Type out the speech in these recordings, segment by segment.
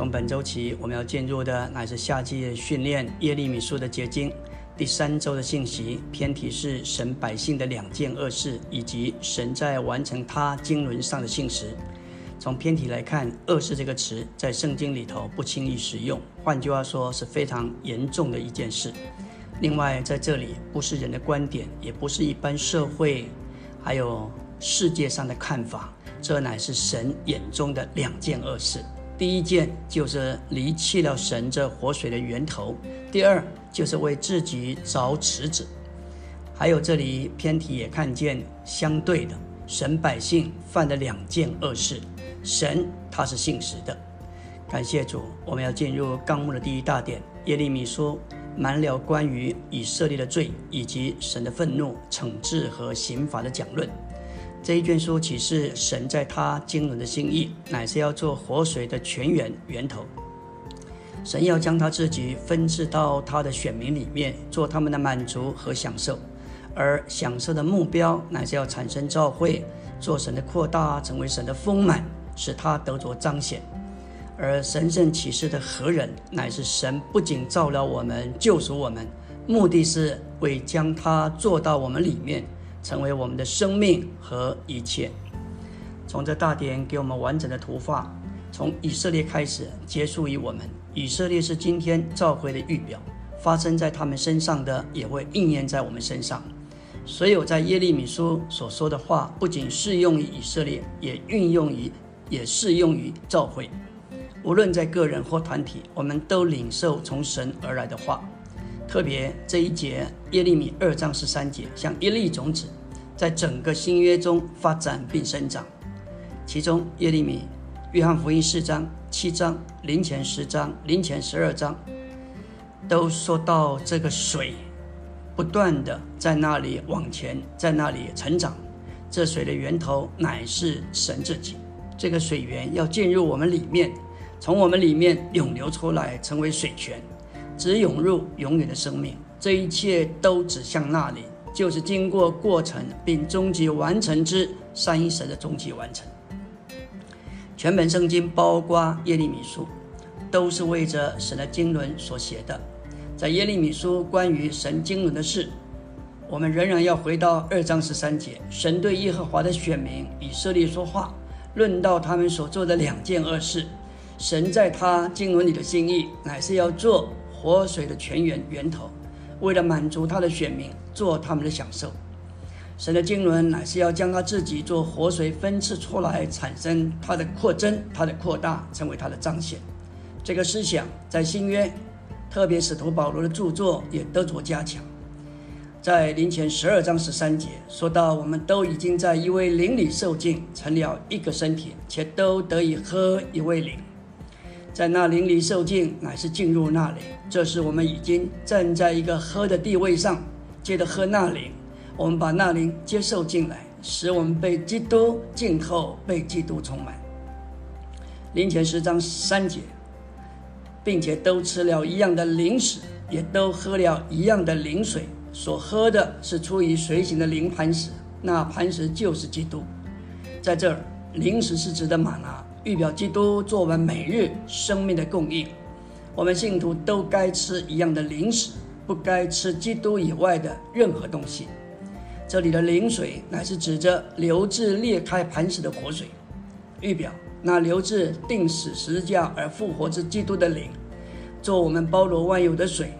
从本周起，我们要进入的乃是夏季训练耶利米书的结晶。第三周的信息偏题是神百姓的两件恶事，以及神在完成他经纶上的信实。从偏题来看，“恶事”这个词在圣经里头不轻易使用，换句话说是非常严重的一件事。另外，在这里不是人的观点，也不是一般社会还有世界上的看法，这乃是神眼中的两件恶事。第一件就是离弃了神这活水的源头，第二就是为自己找池子。还有这里偏题也看见相对的，神百姓犯的两件恶事，神他是信实的。感谢主，我们要进入纲目的第一大点。耶利米书满了关于以色列的罪以及神的愤怒、惩治和刑罚的讲论。这一卷书启示神在他经纶的心意，乃是要做活水的泉源源头。神要将他自己分赐到他的选民里面，做他们的满足和享受。而享受的目标，乃是要产生召会，做神的扩大，成为神的丰满，使他得着彰显。而神圣启示的何人，乃是神不仅照料我们、救赎我们，目的是为将他做到我们里面。成为我们的生命和一切。从这大典给我们完整的图画，从以色列开始，结束于我们。以色列是今天召回的预表，发生在他们身上的也会应验在我们身上。所有在耶利米书所说的话，不仅适用于以色列，也运用于，也适用于召会。无论在个人或团体，我们都领受从神而来的话。特别这一节耶利米二章十三节，像一粒种子，在整个新约中发展并生长。其中耶利米、约翰福音四章、七章、零前十章、零前十二章，都说到这个水不断的在那里往前，在那里成长。这水的源头乃是神自己。这个水源要进入我们里面，从我们里面涌流出来，成为水泉。只涌入永远的生命，这一切都指向那里，就是经过过程并终极完成之三一神的终极完成。全本圣经包括耶利米书，都是为着神的经纶所写的。在耶利米书关于神经纶的事，我们仍然要回到二章十三节，神对耶和华的选民以色列说话，论到他们所做的两件恶事，神在他经纶里的心意，乃是要做。活水的泉源源头，为了满足他的选民，做他们的享受。神的经纶乃是要将他自己做活水分赐出来，产生他的扩增、他的扩大，成为他的彰显。这个思想在新约，特别使徒保罗的著作也得着加强。在林前十二章十三节说到，我们都已经在一位灵里受尽，成了一个身体，且都得以喝一位灵。在那灵里受尽，乃是进入那里。这是我们已经站在一个喝的地位上，接着喝那灵。我们把那灵接受进来，使我们被基督浸透，被基督充满。灵前十章三节，并且都吃了一样的灵食，也都喝了一样的灵水。所喝的是出于随行的灵磐石，那磐石就是基督。在这儿，灵食是指的玛拿。预表基督做完每日生命的供应，我们信徒都该吃一样的零食，不该吃基督以外的任何东西。这里的灵水乃是指着流至裂开磐石的活水，预表那流至定死十架而复活之基督的灵，做我们包罗万有的水。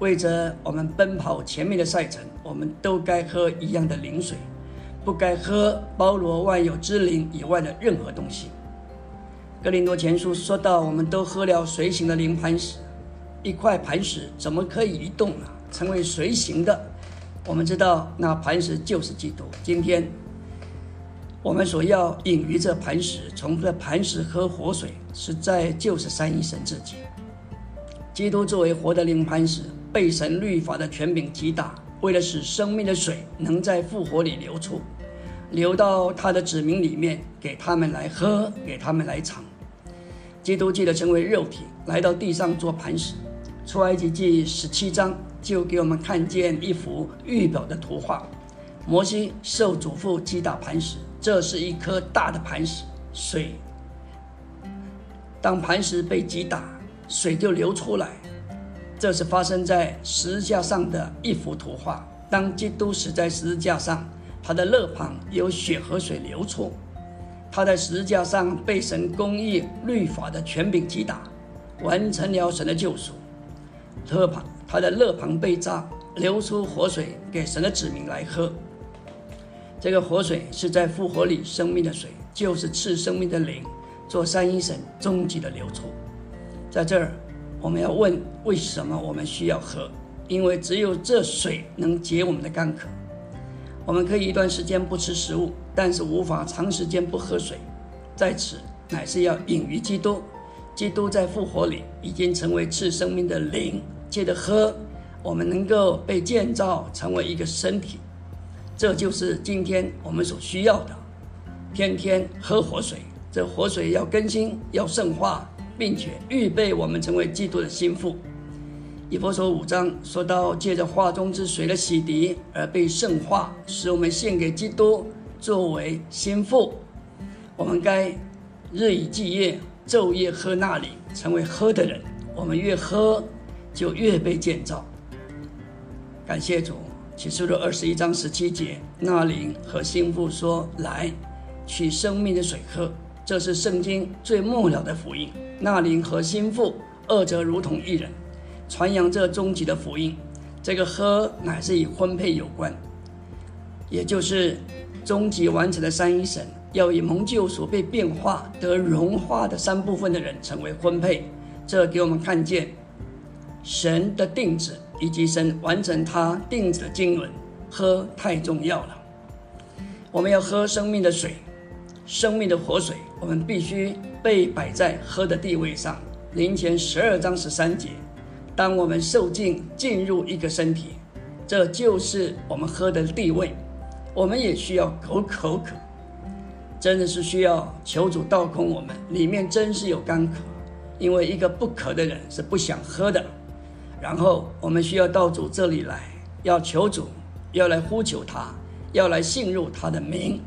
为着我们奔跑前面的赛程，我们都该喝一样的灵水，不该喝包罗万有之灵以外的任何东西。格林多前书说到，我们都喝了随行的灵磐石，一块磐石怎么可以移动呢？成为随行的，我们知道那磐石就是基督。今天我们所要隐于这磐石，从这磐石喝活水，实在就是三一神自己。基督作为活的灵磐石，被神律法的权柄击打，为了使生命的水能在复活里流出。流到他的子民里面，给他们来喝，给他们来尝。基督记得成为肉体，来到地上做磐石。出埃及记十七章就给我们看见一幅预表的图画：摩西受祖父击打磐石，这是一颗大的磐石，水当磐石被击打，水就流出来。这是发生在十字架上的一幅图画。当基督死在十字架上，他的肋旁有血和水流出。他在十字架上被神公义律法的权柄击打，完成了神的救赎。肋旁，他的肋旁被扎，流出活水给神的子民来喝。这个活水是在复活里生命的水，就是赐生命的灵，做三一神终极的流出。在这儿，我们要问：为什么我们需要喝？因为只有这水能解我们的干渴。我们可以一段时间不吃食物，但是无法长时间不喝水。在此，乃是要隐于基督。基督在复活里已经成为赐生命的灵，借着喝，我们能够被建造成为一个身体。这就是今天我们所需要的。天天喝活水，这活水要更新，要圣化，并且预备我们成为基督的心腹。以佛所五章说到，借着画中之水的洗涤而被圣化，使我们献给基督作为心腹。我们该日以继夜。昼夜喝那灵，成为喝的人。我们越喝，就越被建造。感谢主，启示录二十一章十七节，那灵和心腹说：“来，取生命的水喝。”这是圣经最末了的福音。那灵和心腹二者如同一人，传扬这终极的福音。这个喝乃是与婚配有关，也就是终极完成的三一神。要以蒙救赎被变化得融化的三部分的人成为婚配，这给我们看见神的定旨以及神完成他定旨的经纶。喝太重要了，我们要喝生命的水，生命的活水，我们必须被摆在喝的地位上。灵前十二章十三节，当我们受尽进入一个身体，这就是我们喝的地位。我们也需要口口渴。真的是需要求主倒空我们，里面真是有干渴，因为一个不渴的人是不想喝的。然后我们需要到主这里来，要求主，要来呼求他，要来信入他的名，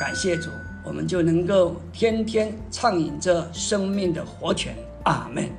感谢主，我们就能够天天畅饮着生命的活泉。阿门。